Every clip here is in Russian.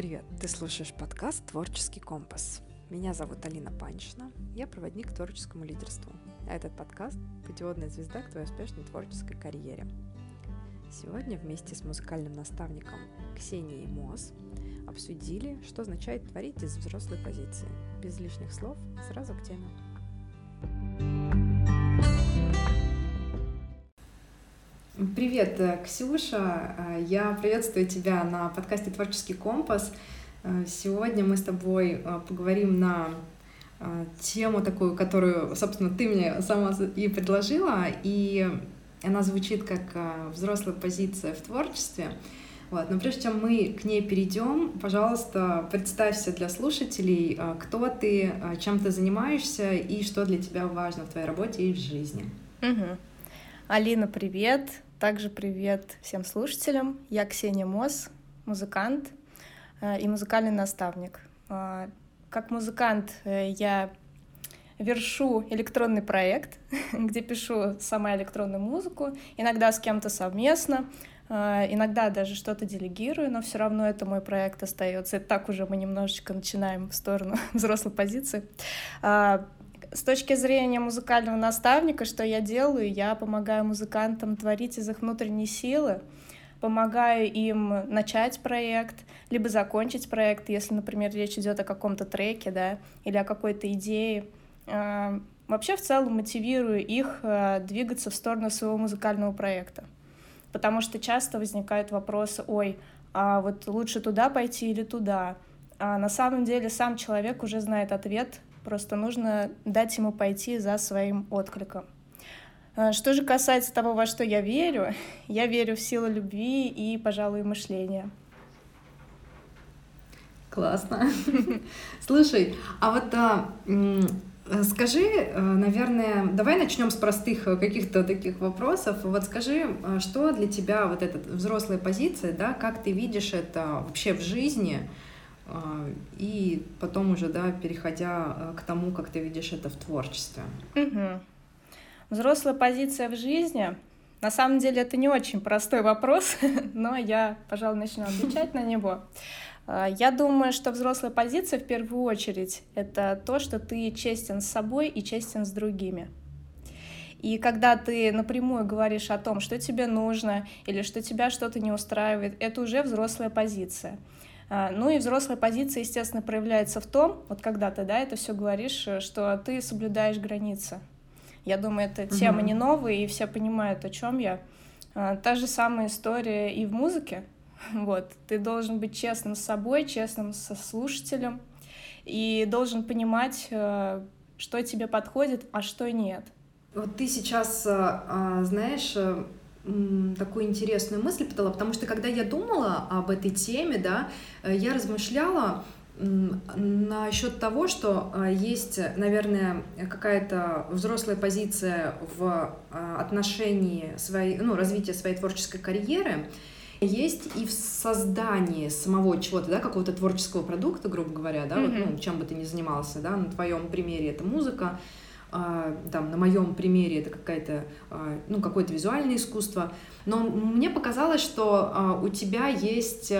Привет! Ты слушаешь подкаст «Творческий компас». Меня зовут Алина Панчина, я проводник к творческому лидерству, а этот подкаст – путеводная звезда к твоей успешной творческой карьере. Сегодня вместе с музыкальным наставником Ксенией Мос обсудили, что означает творить из взрослой позиции. Без лишних слов, сразу к теме. Привет, э, Ксюша. Э, я приветствую тебя на подкасте «Творческий компас». Э, сегодня мы с тобой поговорим на тему такую, которую, собственно, ты мне сама и предложила, и она звучит как взрослая позиция в творчестве. Вот. Но прежде чем мы к ней перейдем, пожалуйста, представься для слушателей, кто ты, чем ты занимаешься и что для тебя важно в твоей работе и в жизни. Угу. Алина, привет! Также привет всем слушателям. Я Ксения Мос, музыкант э, и музыкальный наставник. Э, как музыкант э, я вершу электронный проект, где пишу сама электронную музыку, иногда с кем-то совместно, иногда даже что-то делегирую, но все равно это мой проект остается. И так уже мы немножечко начинаем в сторону взрослой позиции с точки зрения музыкального наставника, что я делаю? Я помогаю музыкантам творить из их внутренней силы, помогаю им начать проект, либо закончить проект, если, например, речь идет о каком-то треке, да, или о какой-то идее. А, вообще, в целом, мотивирую их а, двигаться в сторону своего музыкального проекта. Потому что часто возникают вопросы, ой, а вот лучше туда пойти или туда. А на самом деле сам человек уже знает ответ Просто нужно дать ему пойти за своим откликом. А, что же касается того, во что я верю, я верю в силу любви и, пожалуй, мышления. Классно. Слушай, а вот а, скажи, э, наверное, давай начнем с простых э, каких-то таких вопросов. Вот скажи, что для тебя вот эта взрослая позиция, да, как ты видишь это вообще в жизни? А, и потом уже, да, переходя э, к тому, как ты видишь это в творчестве. Угу. Взрослая позиция в жизни. На самом деле это не очень простой вопрос, но я, пожалуй, начну отвечать на него. А, я думаю, что взрослая позиция в первую очередь это то, что ты честен с собой и честен с другими. И когда ты напрямую говоришь о том, что тебе нужно или что тебя что-то не устраивает, это уже взрослая позиция. А, ну и взрослая позиция, естественно, проявляется в том, вот когда ты, да, это все говоришь, э, что ты соблюдаешь границы. Я думаю, эта тема угу. не новая, и все понимают, о чем я. А, та же самая история и в музыке. Вот, ты должен быть честным с собой, честным со слушателем, и должен понимать, э, что тебе подходит, а что нет. Вот ты сейчас, э, знаешь, такую интересную мысль подала, потому что когда я думала об этой теме, да, э, я размышляла насчет того, что э, есть, наверное, какая-то взрослая позиция в э, отношении своей, ну, развития своей творческой карьеры, есть и в создании самого чего-то, да, какого-то творческого продукта, грубо говоря, да, mm-hmm. вот, ну, чем бы ты ни занимался, да, на твоем примере это музыка, там, на моем примере это какая-то, а, ну, какое-то визуальное искусство, но мне показалось, что а, у тебя есть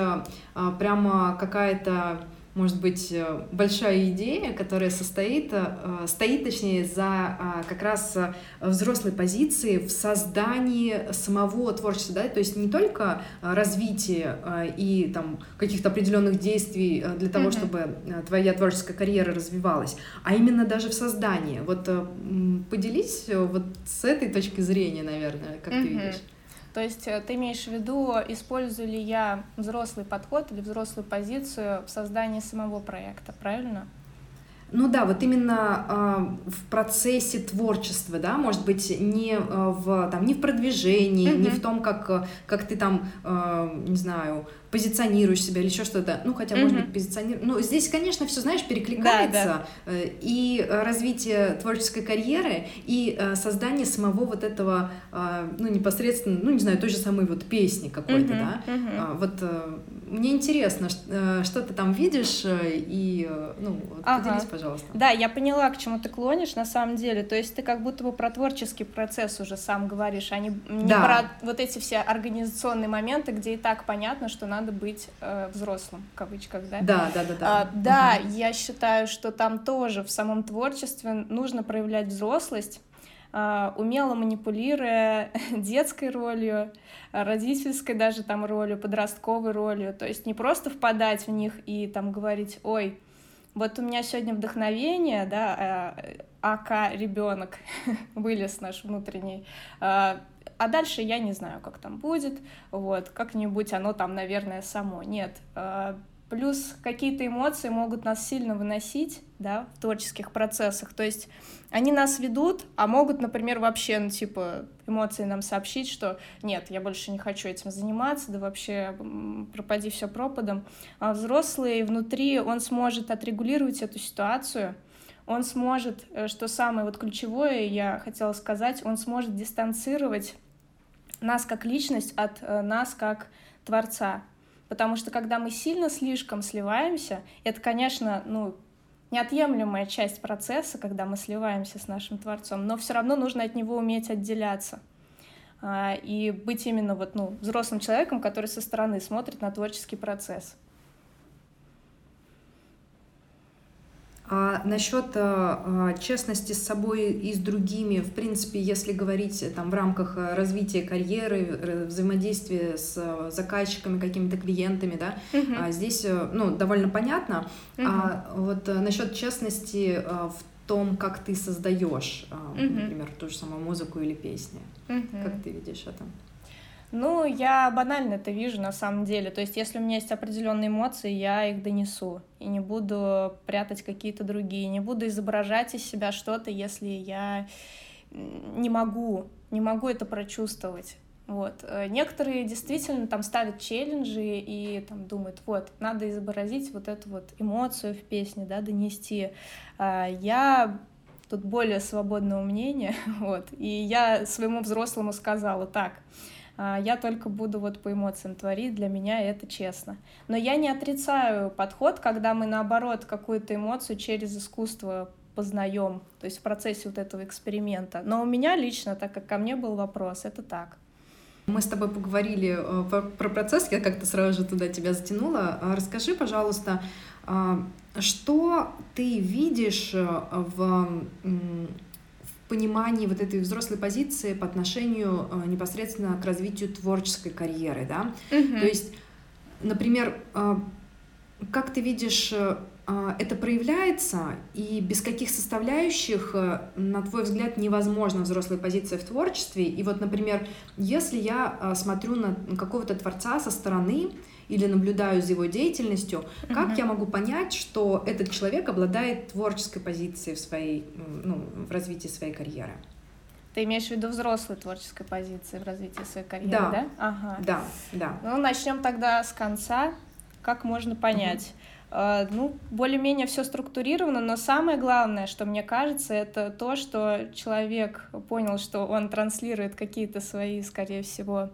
прямо какая-то может быть, э, большая идея, которая состоит, э, стоит, точнее, за а, как раз э, взрослой позиции в создании самого творчества, да, то есть не только развитие и там каких-то определенных действий для того, mm-hmm. чтобы твоя творческая карьера развивалась, а именно даже в создании. Вот поделись вот с этой точки зрения, наверное, как mm-hmm. ты видишь. То есть э, ты имеешь в виду, использую ли я взрослый подход или взрослую позицию в создании самого проекта, правильно? Ну да, вот именно э, в процессе творчества, да, может быть, не э, в там не в продвижении, mm-hmm. не в том, как как ты там, э, не знаю, позиционируешь себя или еще что-то. Ну хотя, mm-hmm. может быть, позиционируешь. Ну здесь, конечно, все, знаешь, перекликается да, да. Э, и развитие творческой карьеры и э, создание самого вот этого, э, ну непосредственно, ну не знаю, той же самой вот песни какой-то, mm-hmm. да. Mm-hmm. Вот мне интересно, э, что ты там видишь, э, и, ну, вот ага. поделись, пожалуйста. Да, я поняла, к чему ты клонишь на самом деле. То есть ты как будто бы про творческий процесс уже сам говоришь, а не, не да. про вот эти все организационные моменты, где и так понятно, что надо быть э, взрослым, в кавычках, да? Да, да, да. Да, а, да угу. я считаю, что там тоже в самом творчестве нужно проявлять взрослость, а, умело манипулируя детской ролью, родительской даже там ролью, подростковой ролью. То есть не просто впадать в них и там говорить, ой, вот у меня сегодня вдохновение, да, АК а ребенок вылез наш внутренний, а, а дальше я не знаю, как там будет, вот, как-нибудь оно там, наверное, само. Нет, а, Плюс какие-то эмоции могут нас сильно выносить, да, в творческих процессах. То есть они нас ведут, а могут, например, вообще, ну, типа, эмоции нам сообщить, что нет, я больше не хочу этим заниматься, да вообще пропади все пропадом. А взрослый внутри, он сможет отрегулировать эту ситуацию, он сможет, э, что самое вот ключевое, я хотела сказать, он сможет дистанцировать нас как личность от э, нас как творца. Потому что когда мы сильно слишком сливаемся, это, конечно, ну, неотъемлемая часть процесса, когда мы сливаемся с нашим Творцом, но все равно нужно от него уметь отделяться а, и быть именно вот, ну, взрослым человеком, который со стороны смотрит на творческий процесс. А насчет а, честности с собой и с другими, в принципе, если говорить там в рамках развития карьеры, взаимодействия с заказчиками, какими-то клиентами, да, uh-huh. здесь ну, довольно понятно. Uh-huh. А вот насчет честности в том, как ты создаешь, uh-huh. например, ту же самую музыку или песни. Uh-huh. Как ты видишь это? Ну, я банально это вижу на самом деле. То есть, если у меня есть определенные эмоции, я их донесу. И не буду прятать какие-то другие. Не буду изображать из себя что-то, если я не могу, не могу это прочувствовать. Вот. Э, некоторые действительно там ставят челленджи и там думают, вот, надо изобразить вот эту вот эмоцию в песне, да, донести. А, я тут более свободного мнения, вот, и я своему взрослому сказала так, я только буду вот по эмоциям творить, для меня это честно. Но я не отрицаю подход, когда мы наоборот какую-то эмоцию через искусство познаем, то есть в процессе вот этого эксперимента. Но у меня лично, так как ко мне был вопрос, это так. Мы с тобой поговорили э, про процесс, я как-то сразу же туда тебя затянула. А расскажи, пожалуйста, а, что ты видишь э, в понимании вот этой взрослой позиции по отношению э, непосредственно к развитию творческой карьеры, да? Угу. То есть, например, э, как ты видишь, э, это проявляется, и без каких составляющих, на твой взгляд, невозможна взрослая позиция в творчестве. И вот, например, если я смотрю на какого-то творца со стороны, или наблюдаю за его деятельностью, mm-hmm. как я могу понять, что этот человек обладает творческой позицией в своей, ну, в развитии своей карьеры? Ты имеешь в виду взрослой творческой позиции в развитии своей карьеры, да? Да, ага. да. да. Ну, начнем тогда с конца. Как можно понять? Uh, ну, более-менее все структурировано, но самое главное, что мне кажется, это то, что человек понял, что он транслирует какие-то свои, скорее всего,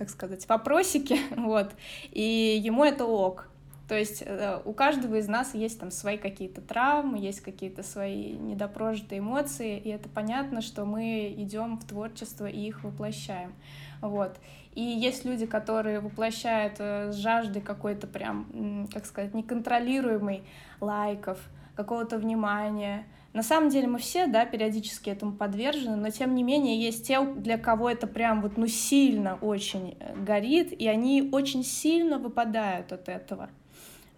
как сказать, вопросики, вот, и ему это ок. То есть э, у каждого из нас есть там свои какие-то травмы, есть какие-то свои недопрожитые эмоции, и это понятно, что мы идем в творчество и их воплощаем. Вот. И есть люди, которые воплощают э, с жаждой какой-то прям, как сказать, неконтролируемой лайков, какого-то внимания, на самом деле мы все, да, периодически этому подвержены, но тем не менее есть те, для кого это прям вот, ну, сильно очень э, горит, и они очень сильно выпадают от этого.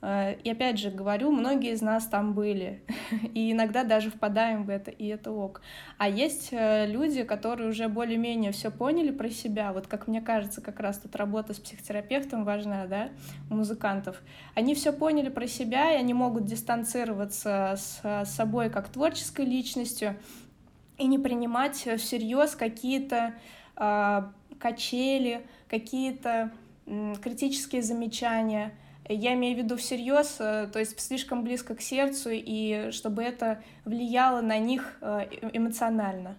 Э, и опять же говорю, многие из нас там были, и иногда даже впадаем в это, и это ок. А есть э, люди, которые уже более-менее все поняли про себя, вот как мне кажется, как раз тут работа с психотерапевтом важна, да, у музыкантов. Они все поняли про себя, и они могут дистанцироваться с собой как творческой личностью и не принимать всерьез какие-то э, качели, какие-то э, критические замечания — я имею в виду всерьез, э, то есть слишком близко к сердцу, и чтобы это влияло на них э, эмоционально.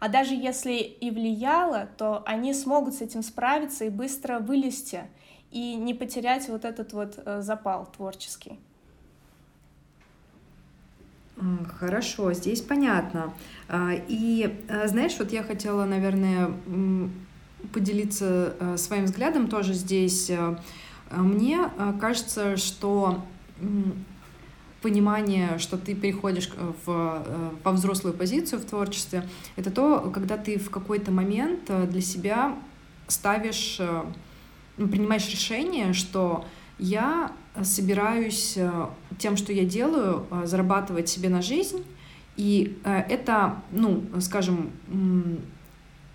А даже если и влияло, то они смогут с этим справиться и быстро вылезти и не потерять вот этот вот э, запал творческий. Хорошо, здесь понятно. А, и э, знаешь, вот я хотела, наверное, поделиться э, своим взглядом тоже здесь. Мне кажется, что понимание, что ты переходишь в, во взрослую позицию в творчестве, это то, когда ты в какой-то момент для себя ставишь ну, принимаешь решение, что я собираюсь э, тем, что я делаю, э, зарабатывать себе на жизнь, и э, это, ну, скажем,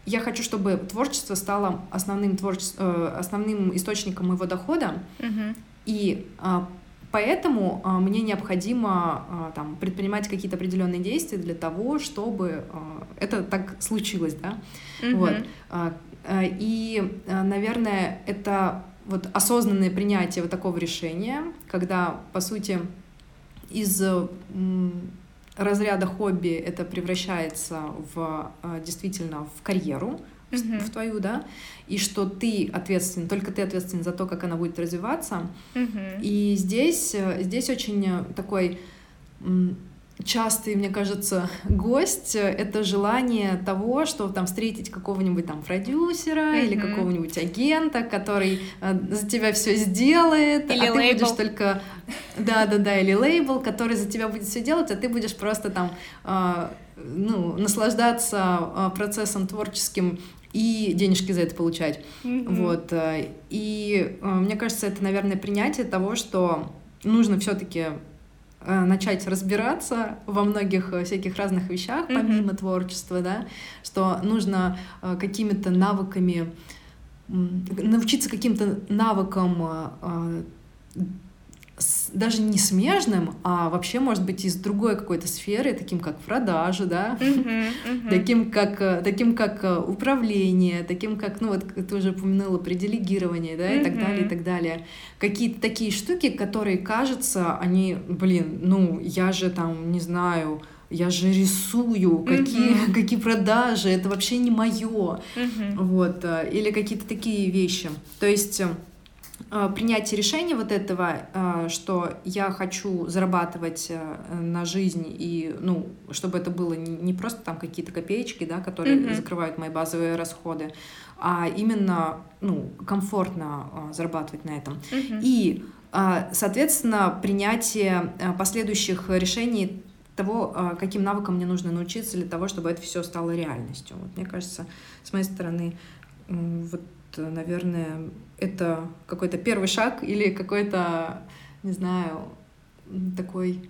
я хочу, чтобы творчество стало основным, творче... основным источником моего дохода, uh-huh. и поэтому мне необходимо там, предпринимать какие-то определенные действия для того, чтобы это так случилось, да, uh-huh. вот. Э, и, э, наверное, это вот осознанное принятие вот такого решения, когда, по сути, из разряда хобби это превращается в э, действительно в карьеру, uh-huh. в твою, да, и что ты ответственен, только ты ответственен за то, как она будет развиваться. Uh-huh. И здесь, здесь очень такой частый, мне кажется, гость — это желание того, что там встретить какого-нибудь там продюсера mm-hmm. или какого-нибудь агента, который э, за тебя все сделает, или а лейбл. ты будешь только... Да-да-да, или лейбл, который за тебя будет все делать, а ты будешь просто там э, ну, наслаждаться э, процессом творческим и денежки за это получать. Mm-hmm. Вот. Э, и э, мне кажется, это, наверное, принятие того, что нужно все-таки начать разбираться во многих э, всяких разных вещах, помимо mm-hmm. творчества, да, что нужно э, какими-то навыками научиться каким-то навыкам даже не смежным, а вообще, может быть, из другой какой-то сферы, таким как продажи, да, uh-huh, uh-huh. таким как, э, таким как э, управление, таким как, ну вот ты уже упомянула при делегировании, да, uh-huh. и так далее, и так далее. Какие-то такие штуки, которые, кажется, они, блин, ну, я же там, не знаю, я же рисую, какие, какие продажи, это вообще не мое, вот, э, или какие-то такие вещи. То есть принятие решения вот этого, э, что я хочу зарабатывать э, на жизнь и, ну, чтобы это было не просто там какие-то копеечки, да, которые mm-hmm. закрывают мои базовые расходы, а именно, ну, комфортно зарабатывать на этом. Mm-hmm. И, соответственно, принятие последующих решений того, каким навыкам мне нужно научиться для того, чтобы это все стало реальностью. Вот, мне кажется, с моей стороны, вот наверное, это какой-то первый шаг или какой-то, не знаю, такой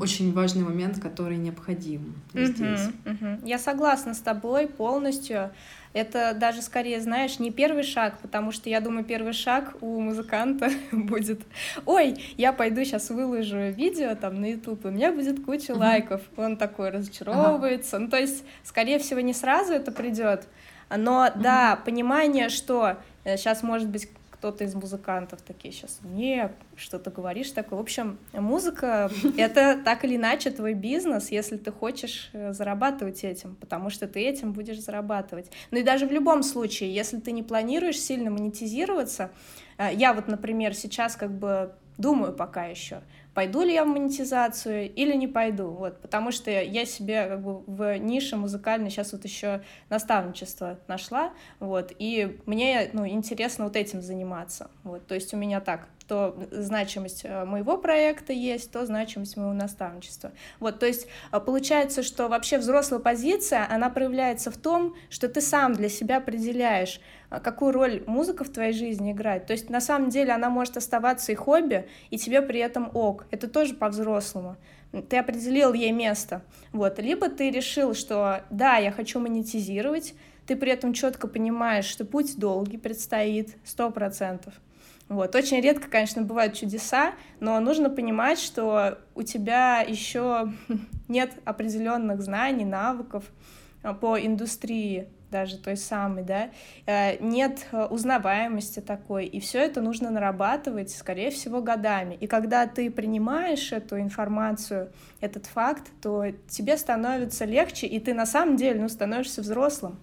очень важный момент, который необходим uh-huh, здесь. Uh-huh. Я согласна с тобой полностью. Это даже скорее, знаешь, не первый шаг, потому что я думаю, первый шаг у музыканта будет, ой, я пойду сейчас выложу видео там на YouTube, и у меня будет куча uh-huh. лайков. Он такой разочаровывается. Uh-huh. Ну, то есть, скорее всего, не сразу это придет, но mm-hmm. да, понимание, что сейчас, э, может быть, кто-то из музыкантов такие сейчас, не, что то говоришь такое. В общем, музыка — это так или иначе твой бизнес, если ты хочешь э, зарабатывать этим, потому что ты этим будешь зарабатывать. Ну и даже в любом случае, если ты не планируешь сильно монетизироваться, э, я вот, например, сейчас как бы думаю пока еще, пойду ли я в монетизацию или не пойду, вот, потому что я себе как бы в нише музыкальной сейчас вот еще наставничество нашла, вот, и мне, ну, интересно вот этим заниматься, вот, то есть у меня так, то значимость э, моего проекта есть, то значимость моего наставничества. Вот, то есть э, получается, что вообще взрослая позиция, она проявляется в том, что ты сам для себя определяешь, э, какую роль музыка в твоей жизни играет. То есть на самом деле она может оставаться и хобби, и тебе при этом ок. Это тоже по-взрослому ты определил ей место. Вот. Либо ты решил, что да, я хочу монетизировать, ты при этом четко понимаешь, что путь долгий предстоит, сто процентов. Вот. Очень редко, конечно, бывают чудеса, но нужно понимать, что у тебя еще нет определенных знаний, навыков а, по индустрии даже той самой, да, э, нет э, узнаваемости такой, и все это нужно нарабатывать, скорее всего, годами. И когда ты принимаешь эту информацию, этот факт, то тебе становится легче, и ты на самом деле, ну, становишься взрослым.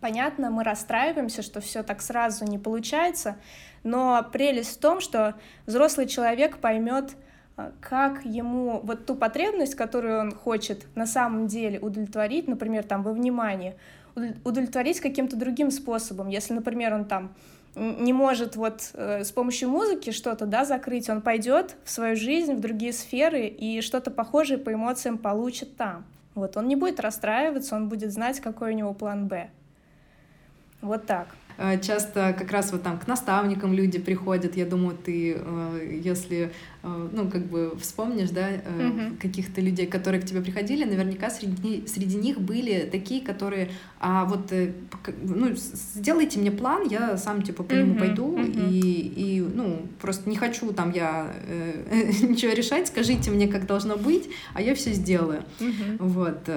Понятно, мы расстраиваемся, что все так сразу не получается, но прелесть в том, что взрослый человек поймет, а, как ему вот ту потребность, которую он хочет на самом деле удовлетворить, например, там во внимании, удовлетворить каким-то другим способом. Если, например, он там не может вот э, с помощью музыки что-то, да, закрыть, он пойдет в свою жизнь, в другие сферы и что-то похожее по эмоциям получит там. Вот, он не будет расстраиваться, он будет знать, какой у него план «Б». Вот так. Э, часто как раз вот там к наставникам люди приходят. Я думаю, ты, э, если, э, ну, как бы вспомнишь, да, угу. каких-то людей, которые к тебе приходили, наверняка среди, среди них были такие, которые, а вот, ну, сделайте мне план, я сам, типа, по нему угу, пойду, угу. И, и, ну, просто не хочу там я э, ничего решать, скажите мне, как должно быть, а я все сделаю. Угу. Вот.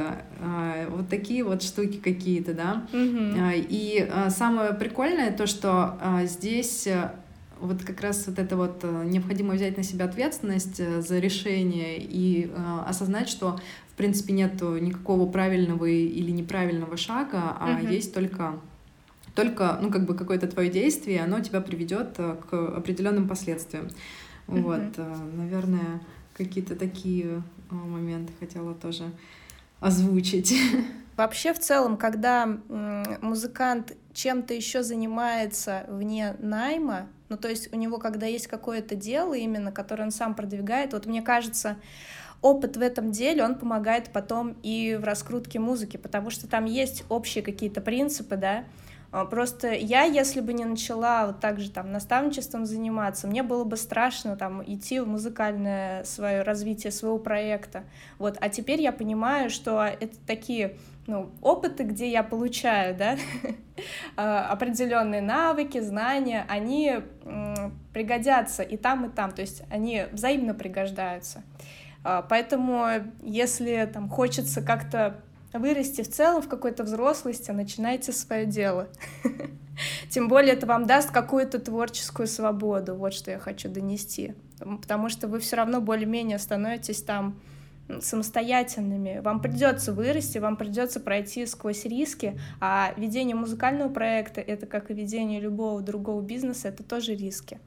Вот такие вот штуки какие-то, да. Угу. И самое прикольное прикольное то, что а, здесь э, вот как раз вот это вот э, необходимо взять на себя ответственность э, за решение и э, осознать, что в принципе нет никакого правильного или неправильного шага, а uh-huh. есть только только ну как бы какое-то твое действие, оно тебя приведет к определенным последствиям. Uh-huh. Вот, наверное, какие-то такие моменты хотела тоже озвучить. Вообще, в целом, когда музыкант чем-то еще занимается вне найма, ну, то есть у него, когда есть какое-то дело именно, которое он сам продвигает, вот мне кажется, опыт в этом деле, он помогает потом и в раскрутке музыки, потому что там есть общие какие-то принципы, да, Просто я, если бы не начала вот так же там наставничеством заниматься, мне было бы страшно там идти в музыкальное свое развитие своего проекта. Вот, а теперь я понимаю, что это такие ну, опыты, где я получаю, да, а, определенные навыки, знания, они пригодятся и там, и там, то есть они взаимно пригождаются. А, поэтому, если там хочется как-то вырасти в целом в какой-то взрослости, начинайте свое дело. Тем более это вам даст какую-то творческую свободу, вот что я хочу донести. Потому что вы все равно более-менее становитесь там самостоятельными. Вам придется вырасти, вам придется пройти сквозь риски, а ведение музыкального проекта — это как и ведение любого другого бизнеса, это тоже риски.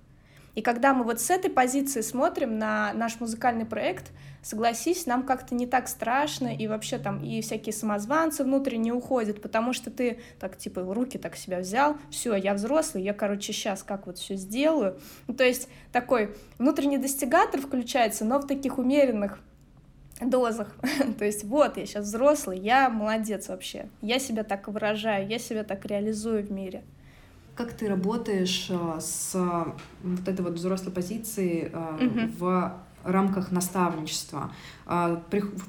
И когда мы вот с этой позиции смотрим на наш музыкальный проект, согласись, нам как-то не так страшно, и вообще там и всякие самозванцы внутренне уходят, потому что ты так типа руки так себя взял, все, я взрослый, я, короче, сейчас как вот все сделаю. Ну, то есть такой внутренний достигатор включается, но в таких умеренных дозах. То есть вот, я сейчас взрослый, я молодец вообще. Я себя так выражаю, я себя так реализую в мире. Как ты работаешь а, с вот этой вот взрослой позицией угу. в рамках наставничества.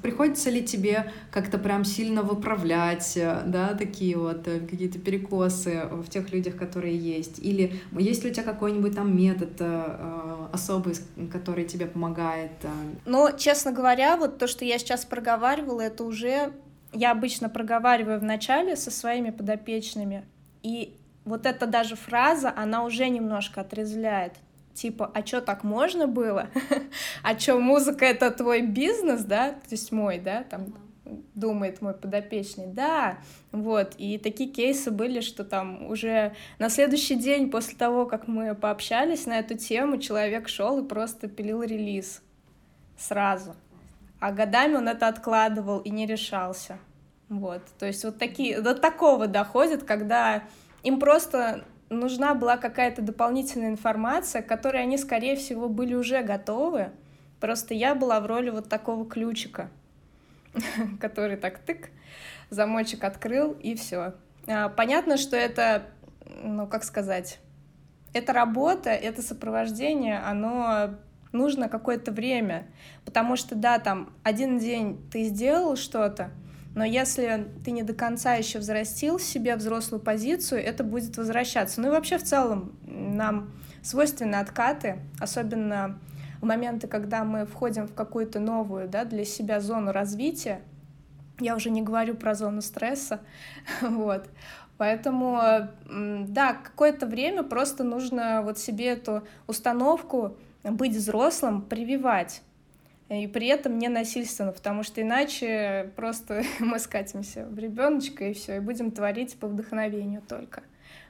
Приходится ли тебе как-то прям сильно выправлять, э, да, такие вот э, какие-то перекосы в тех людях, которые есть? Или есть ли у тебя какой-нибудь там метод э, особый, который тебе помогает? Ну, честно говоря, вот то, что я сейчас проговаривала, это уже я обычно проговариваю в начале со своими подопечными, и вот эта даже фраза, она уже немножко отрезвляет типа, а чё так можно было? а чё, музыка — это твой бизнес, да? То есть мой, да, там думает мой подопечный, да, вот, и такие кейсы были, что там уже на следующий день после того, как мы пообщались на эту тему, человек шел и просто пилил релиз сразу, а годами он это откладывал и не решался, вот, то есть вот такие, до такого доходит, когда им просто нужна была какая-то дополнительная информация, к которой они, скорее всего, были уже готовы. Просто я была в роли вот такого ключика, который так тык, замочек открыл, и все. А, понятно, что это, ну, как сказать, это работа, это сопровождение, оно нужно какое-то время, потому что, да, там, один день ты сделал что-то, но если ты не до конца еще взрастил себе взрослую позицию, это будет возвращаться. Ну и вообще в целом нам свойственны откаты, особенно в моменты, когда мы входим в какую-то новую да, для себя зону развития. Я уже не говорю про зону стресса. вот. Поэтому, да, какое-то время просто нужно вот себе эту установку быть взрослым прививать. И при этом не насильственно, потому что иначе просто мы скатимся в ребеночка и все, и будем творить по вдохновению только.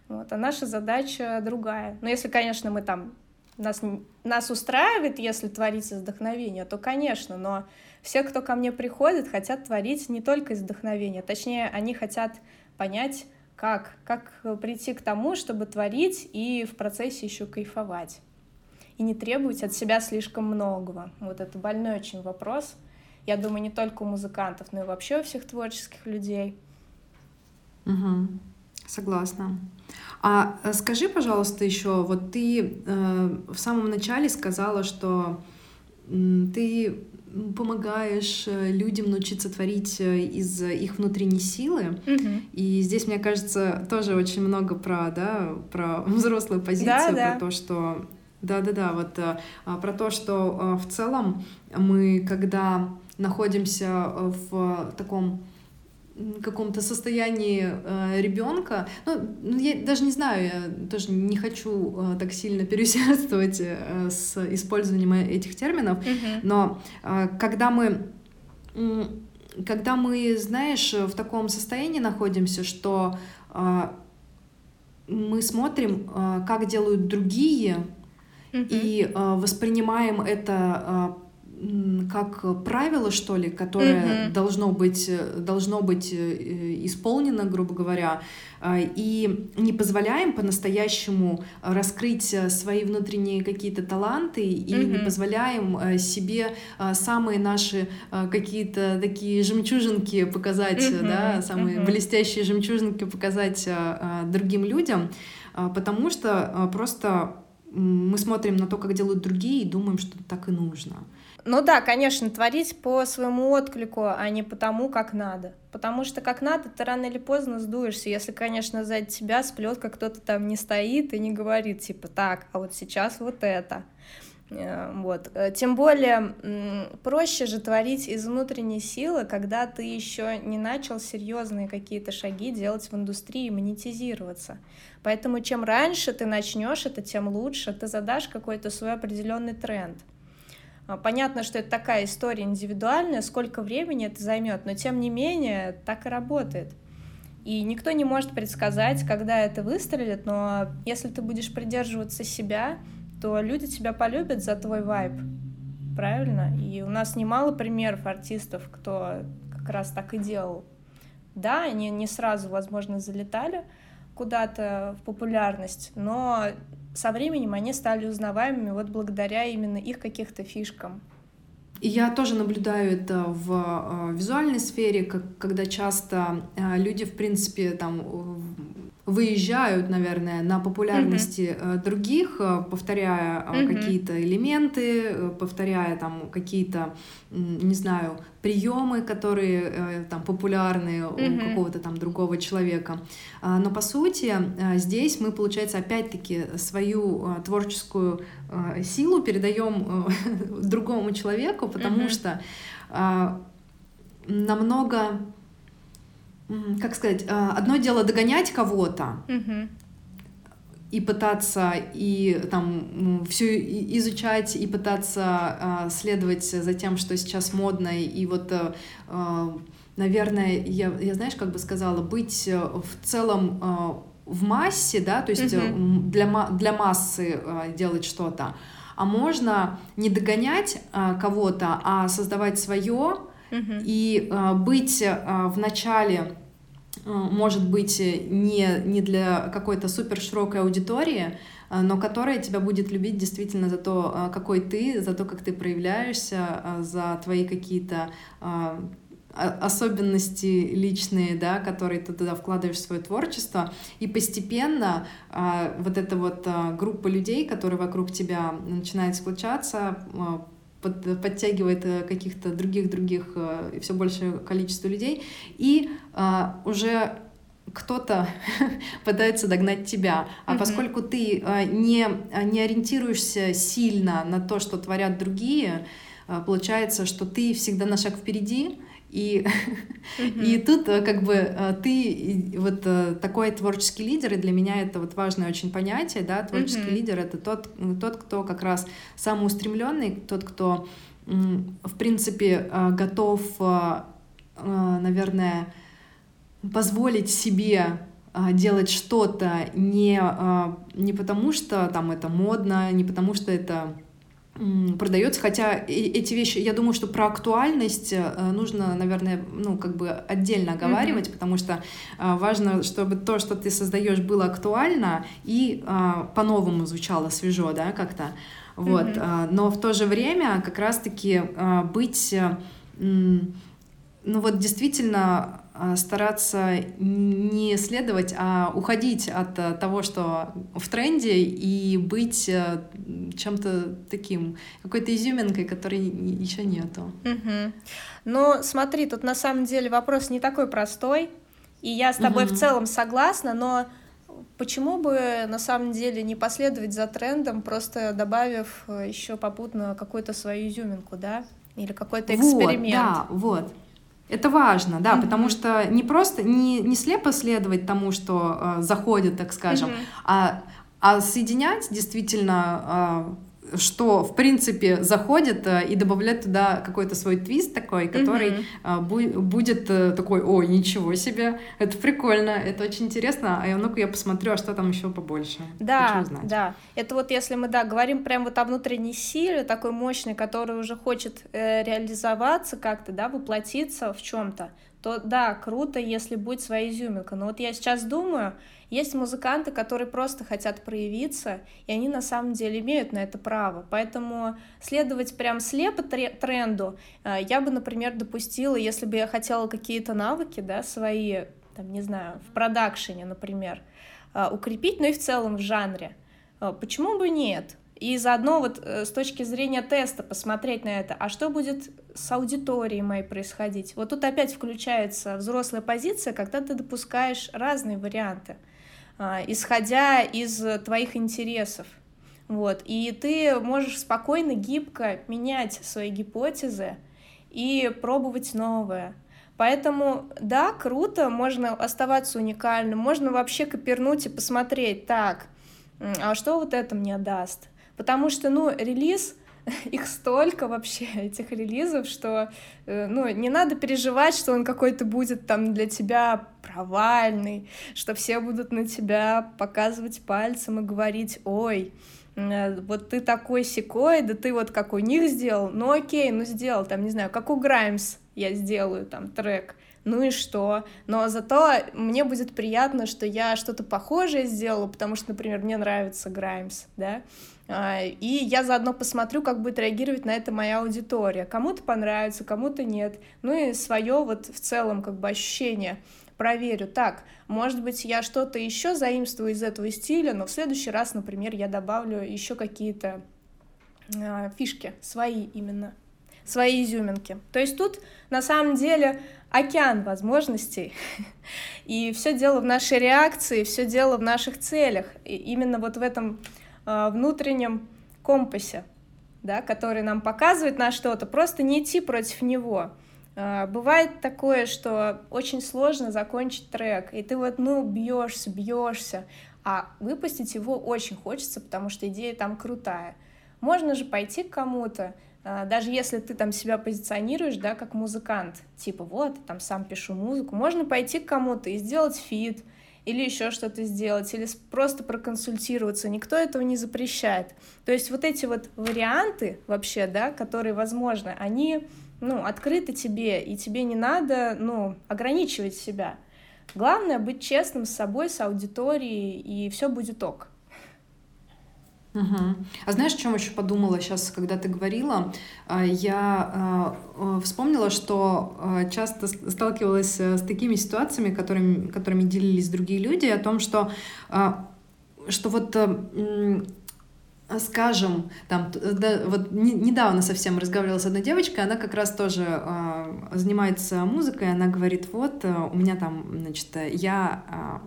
Вот. А наша задача другая. Но если, конечно, мы там нас, нас устраивает, если творить из вдохновения, то, конечно, но все, кто ко мне приходит, хотят творить не только из вдохновения, точнее, они хотят понять, как, как прийти к тому, чтобы творить и в процессе еще кайфовать. И не требовать от себя слишком многого. Вот это больной очень вопрос. Я думаю, не только у музыкантов, но и вообще у всех творческих людей. Угу. Согласна. А э, скажи, пожалуйста, еще, вот ты э, в самом начале сказала, что э, ты помогаешь людям научиться творить э, из их внутренней силы. Угу. И здесь, мне кажется, тоже очень много про, да, про взрослую позицию, да, про то, что да-да-да, вот а, про то, что в целом мы, когда находимся в таком каком-то состоянии э, ребенка. Ну, ну, я даже не знаю, я тоже не хочу э, так сильно переусердствовать э, с использованием этих терминов, mm-hmm. но э, когда мы э, когда мы, знаешь, в таком состоянии находимся, что э, мы смотрим, э, как делают другие, и э, воспринимаем это э, как правило, что ли, которое должно быть, должно быть э, исполнено, грубо говоря, и не позволяем по-настоящему раскрыть свои внутренние какие-то таланты и mm-hmm. не позволяем э, себе э, самые наши какие-то такие жемчужинки показать, mm-hmm. да, самые mm-hmm. блестящие жемчужинки показать другим людям, потому что просто мы смотрим на то, как делают другие, и думаем, что так и нужно. Ну да, конечно, творить по своему отклику, а не по тому, как надо. Потому что как надо, ты рано или поздно сдуешься, если, конечно, за тебя сплетка кто-то там не стоит и не говорит, типа, так, а вот сейчас вот это. Э, вот. Э, тем более проще же творить из внутренней силы, когда ты еще не начал серьезные какие-то шаги делать в индустрии, монетизироваться. Поэтому чем раньше ты начнешь это, тем лучше. Ты задашь какой-то свой определенный тренд. А, понятно, что это такая история индивидуальная, сколько времени это займет, но тем не менее так и работает. И никто не может предсказать, когда это выстрелит, но если ты будешь придерживаться себя, то люди тебя полюбят за твой вайб. Правильно? И у нас немало примеров артистов, кто как раз так и делал. Да, они не сразу, возможно, залетали куда-то в популярность, но со временем они стали узнаваемыми вот благодаря именно их каких-то фишкам. И я тоже наблюдаю это в э, визуальной сфере, как, когда часто э, люди, в принципе, там выезжают, наверное, на популярности mm-hmm. других, э, повторяя mm-hmm. какие-то элементы, повторяя там какие-то, не знаю, приемы, которые там популярны mm-hmm. у какого-то там другого человека. А, но по сути здесь мы, получается, опять-таки свою творческую силу передаем другому человеку, потому mm-hmm. что намного как сказать, а, одно дело догонять кого-то и пытаться и там все изучать и пытаться а, следовать за тем, что сейчас модно. И вот а, наверное я я знаешь как бы сказала быть в целом в массе, да, то есть mm-hmm. для для массы делать что-то, а можно не догонять кого-то, а создавать свое И э, быть э, в начале, э, может быть, не, не для какой-то супер широкой аудитории, но которая тебя будет любить действительно за то, какой ты, за то, как ты проявляешься, за твои какие-то особенности личные, да, которые ты туда вкладываешь в свое творчество, и постепенно э, вот эта вот э, группа людей, которые вокруг тебя начинает сплочаться, э, под, подтягивает э, каких-то других-других э, все большее количество людей, и а, уже кто-то пытается догнать тебя. А mm-hmm. поскольку ты а, не, не ориентируешься сильно на то, что творят другие, а, получается, что ты всегда на шаг впереди, и, mm-hmm. и тут э, как бы э, ты вот э, такой творческий лидер, и для меня это вот важное очень понятие, да, творческий mm-hmm. лидер — это тот, тот, кто как раз самоустремленный, тот, кто в принципе, готов, наверное, позволить себе делать что-то не, не потому, что там это модно, не потому, что это продается, хотя эти вещи, я думаю, что про актуальность э, нужно, наверное, ну, как бы отдельно оговаривать, mm-hmm. потому что а, важно, чтобы то, что ты создаешь, было актуально и а, по-новому звучало свежо, да, как-то. Вот. Mm-hmm. Но в то же время как раз-таки быть, а, ну вот действительно стараться не следовать, а уходить от э, того, что в тренде, и быть э, чем-то таким, какой-то изюминкой, которой еще нету. Угу. Ну, смотри, тут на самом деле вопрос не такой простой, и я с тобой угу. в целом согласна, но почему бы на самом деле не последовать за трендом, просто добавив э, еще попутно какую-то свою изюминку, да? Или какой-то эксперимент. Вот, да, вот. Это важно, да, mm-hmm. потому что не просто не, не слепо следовать тому, что э, заходит, так скажем, mm-hmm. а, а соединять действительно э, что, в принципе, заходит э, и добавляет туда какой-то свой твист такой, который mm-hmm. будет э, такой, о, ничего себе, это прикольно, это очень интересно, а ну-ка я посмотрю, а что там еще побольше. Да, да. Это вот если мы, да, говорим прям вот о внутренней силе, такой мощной, которая уже хочет э, реализоваться как-то, да, воплотиться в чем-то, то да, круто, если будет своя изюминка. Но вот я сейчас думаю, есть музыканты, которые просто хотят проявиться, и они на самом деле имеют на это право. Поэтому следовать прям слепо тренду э, я бы, например, допустила, если бы я хотела какие-то навыки, да, свои, там, не знаю, в продакшене, например, э, укрепить, ну и в целом в жанре. Э, почему бы нет? И заодно вот с точки зрения теста посмотреть на это, а что будет с аудиторией моей происходить. Вот тут опять включается взрослая позиция, когда ты допускаешь разные варианты. А, исходя из твоих интересов. Вот. И ты можешь спокойно, гибко менять свои гипотезы и пробовать новое. Поэтому, да, круто, можно оставаться уникальным, можно вообще копернуть и посмотреть, так, а что вот это мне даст? Потому что, ну, релиз — их столько вообще, этих релизов, что, э, ну, не надо переживать, что он какой-то будет там для тебя провальный, что все будут на тебя показывать пальцем и говорить, ой, э, вот ты такой секой, да ты вот как у них сделал, ну окей, ну сделал, там, не знаю, как у Граймс я сделаю там трек, ну и что? Но зато мне будет приятно, что я что-то похожее сделала, потому что, например, мне нравится Граймс, да, и я заодно посмотрю, как будет реагировать на это моя аудитория. Кому-то понравится, кому-то нет. Ну и свое вот в целом как бы ощущение проверю. Так, может быть, я что-то еще заимствую из этого стиля, но в следующий раз, например, я добавлю еще какие-то э, фишки, свои именно, свои изюминки. То есть тут на самом деле океан возможностей, и все дело в нашей реакции, все дело в наших целях. И именно вот в этом внутреннем компасе, да, который нам показывает на что-то, просто не идти против него. Э, бывает такое, что очень сложно закончить трек, и ты вот, ну, бьешься, бьешься, а выпустить его очень хочется, потому что идея там крутая. Можно же пойти к кому-то, э, даже если ты там себя позиционируешь, да, как музыкант, типа вот, там сам пишу музыку, можно пойти к кому-то и сделать фит, или еще что-то сделать, или просто проконсультироваться. Никто этого не запрещает. То есть вот эти вот варианты вообще, да, которые возможны, они, ну, открыты тебе, и тебе не надо, ну, ограничивать себя. Главное быть честным с собой, с аудиторией, и все будет ок. Угу. А знаешь, о чем еще подумала сейчас, когда ты говорила? А, я а, а, вспомнила, что часто сталкивалась э, с такими ситуациями, которыми, которыми делились другие люди, о том, что, что вот э, скажем, там, да, вот не, недавно совсем разговаривала с одной девочкой, она как раз тоже э, занимается музыкой, она говорит, вот, у меня там, значит, я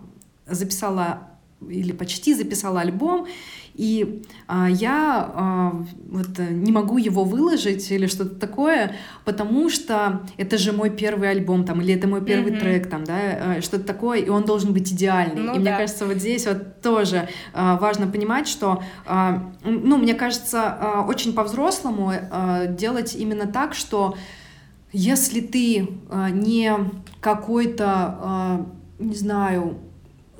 э, записала или почти записала альбом, и а, я а, вот не могу его выложить или что-то такое, потому что это же мой первый альбом там, или это мой первый mm-hmm. трек там, да, а, что-то такое, и он должен быть идеальный. Ну, и да. мне кажется, вот здесь вот тоже а, важно понимать, что, а, ну, мне кажется, а, очень по-взрослому а, делать именно так, что если ты а, не какой-то, а, не знаю,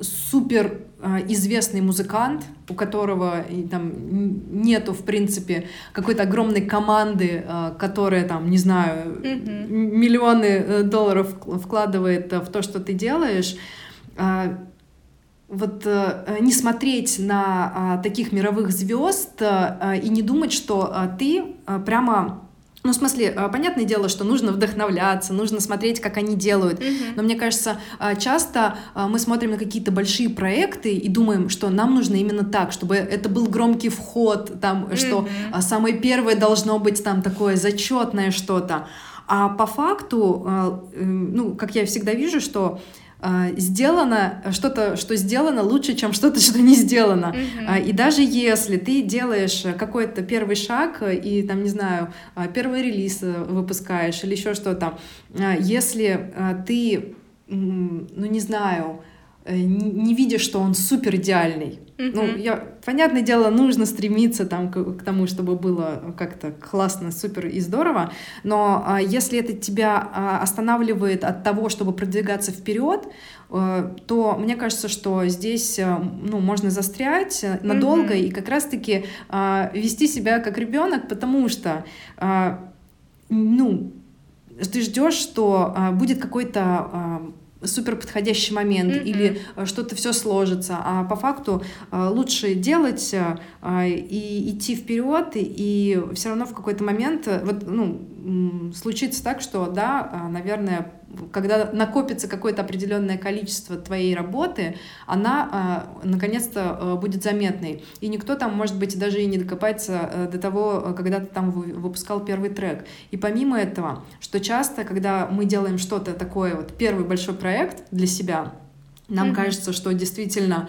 супер известный музыкант, у которого там нету, в принципе, какой-то огромной команды, а, которая там, не знаю, mm-hmm. миллионы э, долларов вкладывает в то, что ты делаешь, а, вот э, не смотреть на таких мировых звезд и не думать, что ты прямо ну, в смысле, а, понятное дело, что нужно вдохновляться, нужно смотреть, как они делают. Mm-hmm. Но мне кажется, а, часто а, мы смотрим на какие-то большие проекты и думаем, что нам нужно именно так, чтобы это был громкий вход, там, mm-hmm. что самое первое должно быть там такое зачетное что-то. А по факту, ну, как я всегда вижу, что сделано что-то, что сделано лучше, чем что-то, что не сделано. Mm-hmm. И даже если ты делаешь какой-то первый шаг и там, не знаю, а, первый релиз э, выпускаешь или еще что-то, если ты, ну не знаю, э, не видишь, что он супер идеальный, Mm-hmm. Ну, я, понятное дело, нужно стремиться там, к, к тому, чтобы было как-то классно, супер и здорово, но а, если это тебя а, останавливает от того, чтобы продвигаться вперед, а, то мне кажется, что здесь а, ну, можно застрять надолго mm-hmm. и как раз-таки а, вести себя как ребенок, потому что а, ну, ты ждешь, что а, будет какой-то а, супер подходящий момент mm-hmm. или э, что-то все сложится, а по факту э, лучше делать э, и идти вперед, и все равно в какой-то момент вот, ну, случится так, что, да, наверное, когда накопится какое-то определенное количество твоей работы, она э, наконец-то э, будет заметной. И никто там, может быть, даже и не докопается э, до того, когда ты там выпускал первый трек. И помимо этого, что часто, когда мы делаем что-то такое, вот первый большой проект для себя, нам mm-hmm. кажется, что действительно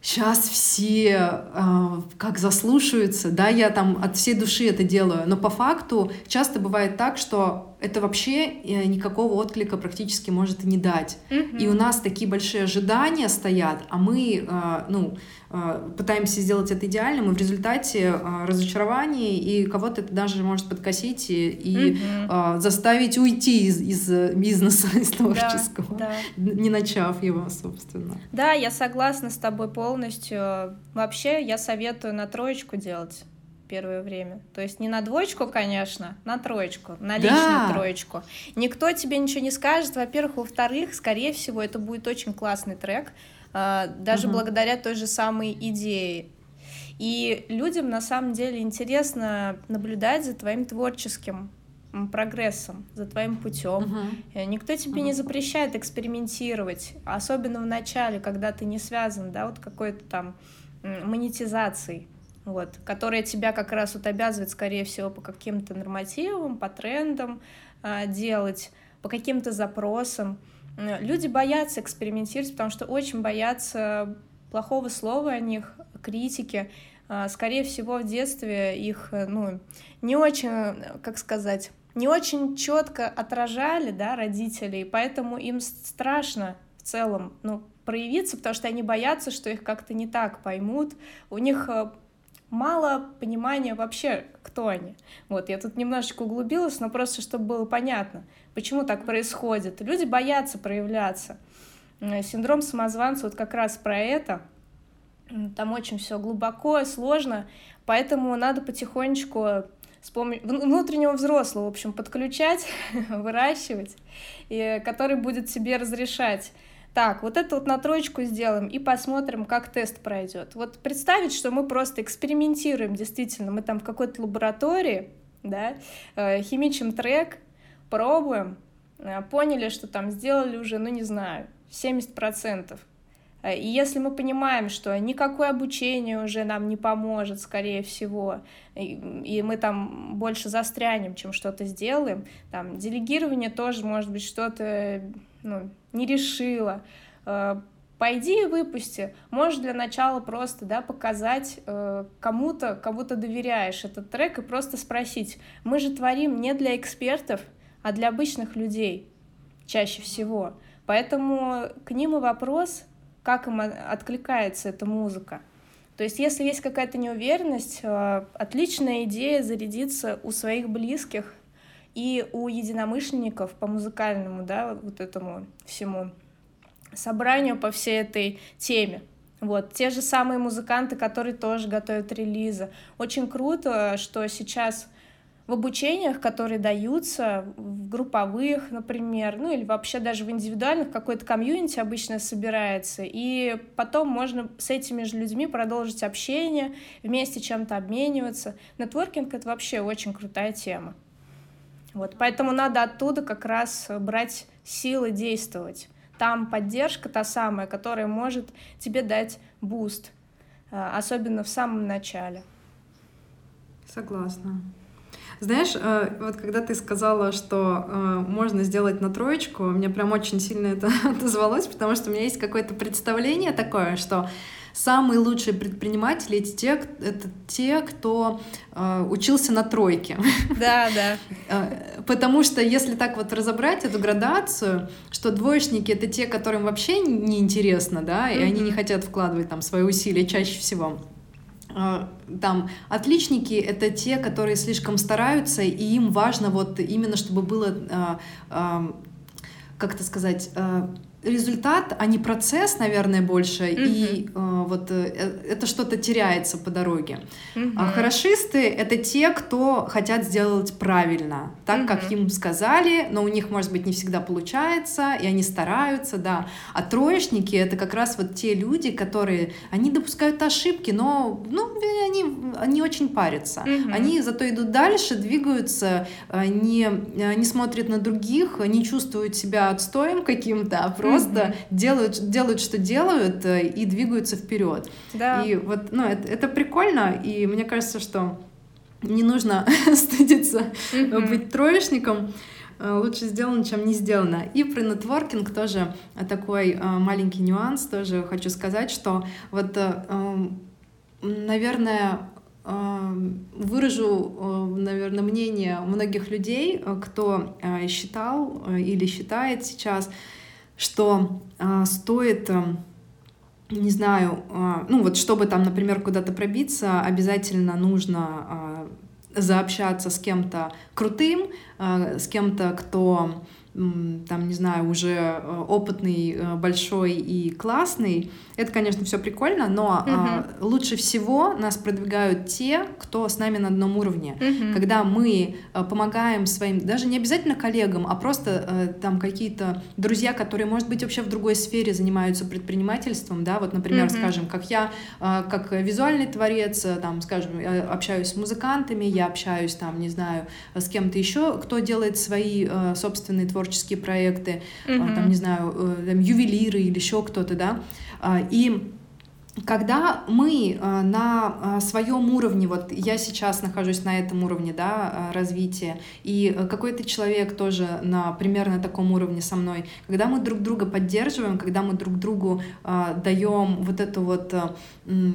сейчас все э, как заслушаются, да, я там от всей души это делаю, но по факту часто бывает так, что это вообще э, никакого отклика практически может и не дать. Mm-hmm. И у нас такие большие ожидания стоят, а мы, э, ну, э, пытаемся сделать это идеальным, и в результате разочарование, и кого-то это даже может подкосить и, и mm-hmm. заставить уйти из, из бизнеса, из творческого, да, да. не начав его, собственно. Да, я согласна с тобой полностью. Вообще, я советую на троечку делать первое время. То есть не на двоечку, конечно, на троечку, на личную да. троечку. Никто тебе ничего не скажет, во-первых. Во-вторых, скорее всего, это будет очень классный трек, а, даже угу. благодаря той же самой идее. И людям на самом деле интересно наблюдать за твоим творческим прогрессом, за твоим путем. Uh-huh. Никто тебе uh-huh. не запрещает экспериментировать, особенно в начале, когда ты не связан, да, вот какой-то там монетизацией вот, которая тебя как раз вот обязывает, скорее всего, по каким-то нормативам, по трендам э, делать, по каким-то запросам. Люди боятся экспериментировать, потому что очень боятся плохого слова о них, критики. Э, скорее всего, в детстве их, ну, не очень, как сказать, не очень четко отражали, да, родители, и поэтому им страшно в целом, ну, проявиться, потому что они боятся, что их как-то не так поймут. У них э, мало понимания вообще, кто они. Вот, я тут немножечко углубилась, но просто чтобы было понятно, почему так происходит. Люди боятся проявляться. Синдром самозванца вот как раз про это. Там очень все глубоко, сложно, поэтому надо потихонечку с помощью внутреннего взрослого, в общем, подключать, выращивать, и который будет себе разрешать так, вот это вот на троечку сделаем и посмотрим, как тест пройдет. Вот представить, что мы просто экспериментируем, действительно, мы там в какой-то лаборатории, да, э, химичим трек, пробуем, э, поняли, что там сделали уже, ну не знаю, 70%. Э, и если мы понимаем, что никакое обучение уже нам не поможет, скорее всего, и, мы там больше застрянем, чем что-то сделаем, там делегирование тоже может быть что-то ну, не решила. Э, Пойди и выпусти. Можешь для начала просто да, показать э, кому-то, кому то доверяешь этот трек и просто спросить. Мы же творим не для экспертов, а для обычных людей чаще всего. Поэтому к ним и вопрос, как им откликается эта музыка. То есть, если есть какая-то неуверенность, э, отличная идея зарядиться у своих близких и у единомышленников по музыкальному, да, вот этому всему собранию по всей этой теме. Вот, те же самые музыканты, которые тоже готовят релизы. Очень круто, что сейчас в обучениях, которые даются, в групповых, например, ну или вообще даже в индивидуальных, какой-то комьюнити обычно собирается, и потом можно с этими же людьми продолжить общение, вместе чем-то обмениваться. Нетворкинг — это вообще очень крутая тема. Вот, поэтому надо оттуда как раз брать силы действовать. Там поддержка та самая, которая может тебе дать буст, э, особенно в самом начале. Согласна. Знаешь, э, вот когда ты сказала, что э, можно сделать на троечку, мне прям очень сильно это отозвалось, потому что у меня есть какое-то представление такое, что самые лучшие предприниматели это те, это те кто э, учился на тройке. Да, да. Потому что если так вот разобрать эту градацию, что двоечники это те, которым вообще не интересно, да, и они не хотят вкладывать там свои усилия чаще всего там отличники это те, которые слишком стараются, и им важно вот именно, чтобы было, э, э, как это сказать, результат, а не процесс, наверное, больше, mm-hmm. и э, вот э, это что-то теряется по дороге. Mm-hmm. А хорошисты — это те, кто хотят сделать правильно, так, mm-hmm. как им сказали, но у них, может быть, не всегда получается, и они стараются, да. А троечники — это как раз вот те люди, которые, они допускают ошибки, но, ну, они, они очень парятся. Mm-hmm. Они зато идут дальше, двигаются, э, не, э, не смотрят на других, не чувствуют себя отстоем каким-то, а просто просто mm-hmm. делают, делают, что делают, э, и двигаются вперед. Да. И вот, ну, это, это прикольно, и мне кажется, что не нужно стыдиться mm-hmm. быть троечником э, лучше сделано, чем не сделано. И про нетворкинг тоже такой э, маленький нюанс тоже хочу сказать, что вот, эм, наверное, выражу, наверное, мнение многих людей, кто считал или считает сейчас, что э, стоит, э, не знаю, э, ну вот чтобы там, например, куда-то пробиться, обязательно нужно э, заобщаться с кем-то крутым, э, с кем-то, кто там, не знаю, уже э, опытный, э, большой и классный, это, конечно, все прикольно, но угу. лучше всего нас продвигают те, кто с нами на одном уровне. Угу. Когда мы помогаем своим, даже не обязательно коллегам, а просто там какие-то друзья, которые, может быть, вообще в другой сфере занимаются предпринимательством, да, вот, например, угу. скажем, как я, как визуальный творец, там, скажем, я общаюсь с музыкантами, я общаюсь там, не знаю, с кем-то еще, кто делает свои собственные творческие творческие проекты, mm-hmm. там, не знаю, э, там, ювелиры или еще кто-то, да, а, и когда мы э, на своем уровне, вот я сейчас нахожусь на этом уровне да, развития, и какой-то человек тоже на примерно таком уровне со мной, когда мы друг друга поддерживаем, когда мы друг другу даем вот эту вот,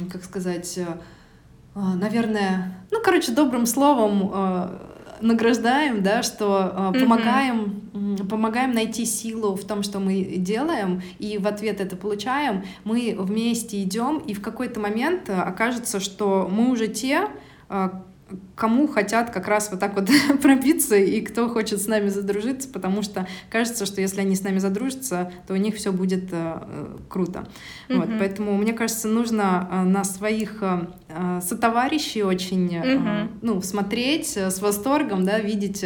как сказать, наверное, ну, короче, добрым словом награждаем, да, что э, помогаем, mm-hmm. помогаем найти силу в том, что мы делаем, и в ответ это получаем, мы вместе идем, и в какой-то момент э, окажется, что мы уже те, э, кому хотят как раз вот так вот пробиться и кто хочет с нами задружиться, потому что кажется, что если они с нами задружатся, то у них все будет э, круто. Mm-hmm. Вот, поэтому мне кажется, нужно э, на своих э, э сотоварищей очень mm-hmm. э, ну, смотреть э, с восторгом, да, видеть,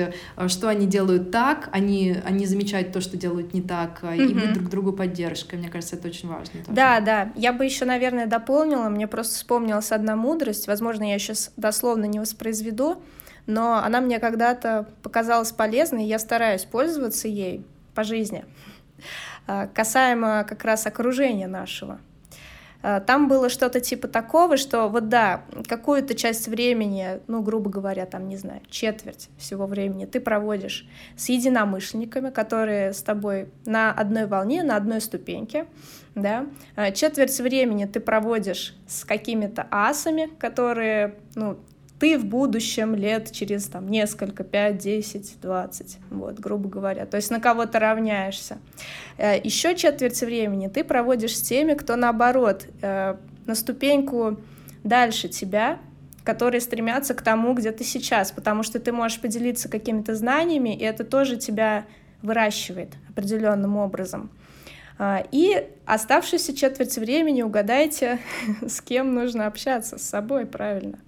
что они делают так, они, они замечать то, что делают не так, mm-hmm. и быть друг другу поддержкой. Мне кажется, это очень важно. Тоже. Да, да. Я бы еще, наверное, дополнила. Мне просто вспомнилась одна мудрость. Возможно, я сейчас дословно не воспроизведу, но она мне когда-то показалась полезной, и я стараюсь пользоваться ей по жизни. А, касаемо как раз окружения нашего. Э, там было что-то типа такого, что вот да, какую-то часть времени, ну, грубо говоря, там, не знаю, четверть всего времени ты проводишь с единомышленниками, которые с тобой на одной волне, на одной ступеньке, да, э, четверть времени ты проводишь с какими-то асами, которые, ну, ты в будущем лет через там несколько, 5, 10, 20, вот, грубо говоря. То есть на кого то равняешься. Э, Еще четверть времени ты проводишь с теми, кто наоборот э, на ступеньку дальше тебя, которые стремятся к тому, где ты сейчас, потому что ты можешь поделиться какими-то знаниями, и это тоже тебя выращивает определенным образом. Э, и оставшуюся четверть времени угадайте, с кем нужно общаться, с собой, правильно.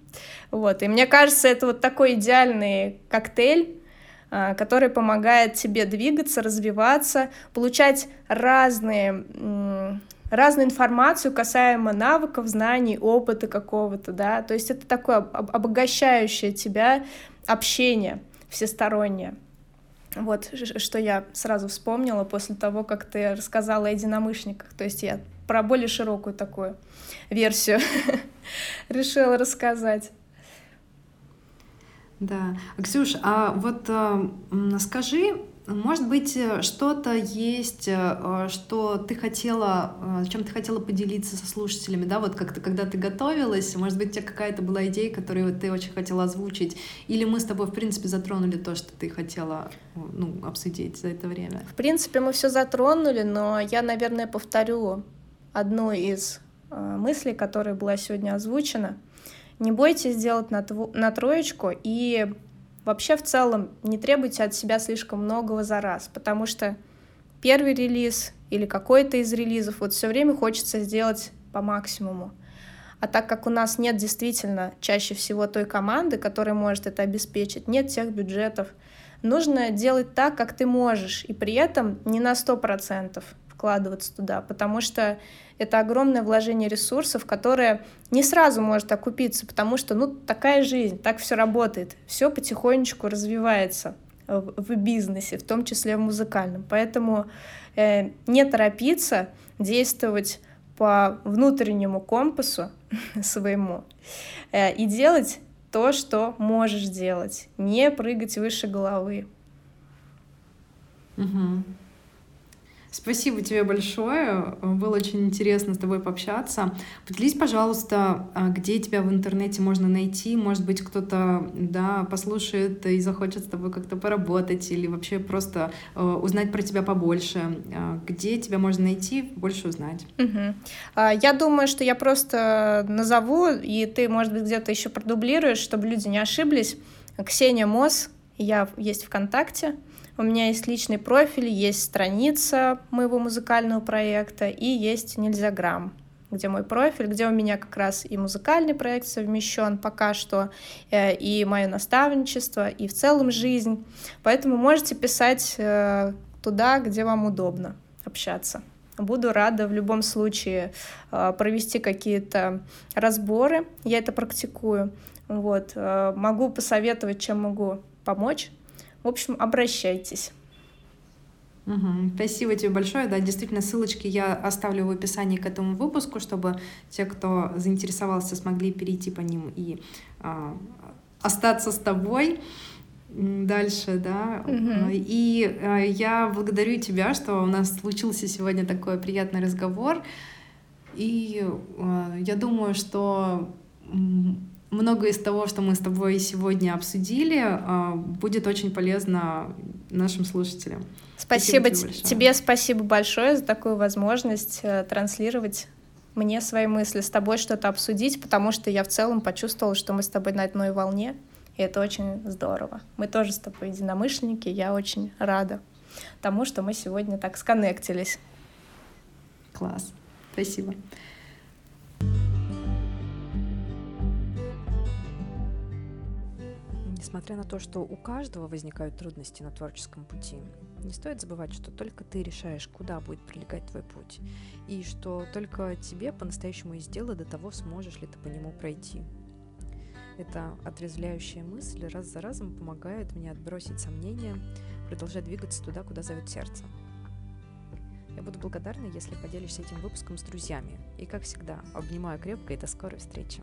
Вот. И мне кажется, это вот такой идеальный коктейль, а, который помогает тебе двигаться, развиваться, получать разные разную информацию касаемо навыков, знаний, опыта какого-то, да, то есть это такое обогащающее тебя общение всестороннее. Вот, что я сразу вспомнила после того, как ты рассказала о единомышленниках, то есть я про более широкую такую версию решила рассказать. Да. Ксюш, а вот э, скажи, может быть, что-то есть, э, что ты хотела, э, чем ты хотела поделиться со слушателями, да, вот как-то, когда ты готовилась, может быть, у тебя какая-то была идея, которую ты очень хотела озвучить, или мы с тобой, в принципе, затронули то, что ты хотела ну, обсудить за это время? В принципе, мы все затронули, но я, наверное, повторю одну из мыслей, которая была сегодня озвучена — не бойтесь сделать на, тв... на троечку и вообще в целом не требуйте от себя слишком многого за раз, потому что первый релиз или какой-то из релизов вот все время хочется сделать по максимуму. А так как у нас нет действительно чаще всего той команды, которая может это обеспечить, нет тех бюджетов, нужно делать так, как ты можешь, и при этом не на 100% вкладываться туда, потому что это огромное вложение ресурсов, которое не сразу может окупиться, потому что, ну, такая жизнь, так все работает, все потихонечку развивается в, бизнесе, в том числе в музыкальном. Поэтому э, не торопиться действовать по внутреннему компасу своему э, и делать то, что можешь делать, не прыгать выше головы. Угу. Спасибо тебе большое. Было очень интересно с тобой пообщаться. Поделись, пожалуйста, а, где тебя в интернете можно найти. Может быть, кто-то да, послушает и захочет с тобой как-то поработать или вообще просто э, узнать про тебя побольше. А, где тебя можно найти, больше узнать? Угу. Я думаю, что я просто назову, и ты, может быть, где-то еще продублируешь, чтобы люди не ошиблись. Ксения Мос, я есть ВКонтакте. У меня есть личный профиль, есть страница моего музыкального проекта и есть Нельзяграмм где мой профиль, где у меня как раз и музыкальный проект совмещен пока что, э, и мое наставничество, и в целом жизнь. Поэтому можете писать э, туда, где вам удобно общаться. Буду рада в любом случае э, провести какие-то разборы. Я это практикую. Вот. Могу посоветовать, чем могу помочь. В общем, обращайтесь. Угу. Спасибо тебе большое. Да, действительно, ссылочки я оставлю в описании к этому выпуску, чтобы те, кто заинтересовался, смогли перейти по ним и а, остаться с тобой дальше, да. Угу. И а, я благодарю тебя, что у нас случился сегодня такой приятный разговор. И а, я думаю, что многое из того, что мы с тобой сегодня обсудили, а, будет очень полезно нашим слушателям. Спасибо, спасибо тебе, тебе спасибо большое за такую возможность э, транслировать мне свои мысли, с тобой что-то обсудить, потому что я в целом почувствовала, что мы с тобой на одной волне, и это очень здорово. Мы тоже с тобой единомышленники, я очень рада тому, что мы сегодня так сконнектились. Класс, спасибо. Несмотря на то, что у каждого возникают трудности на творческом пути, не стоит забывать, что только ты решаешь, куда будет пролегать твой путь, и что только тебе по-настоящему есть дело до того, сможешь ли ты по нему пройти. Эта отрезвляющая мысль раз за разом помогает мне отбросить сомнения, продолжать двигаться туда, куда зовет сердце. Я буду благодарна, если поделишься этим выпуском с друзьями. И, как всегда, обнимаю крепко и до скорой встречи.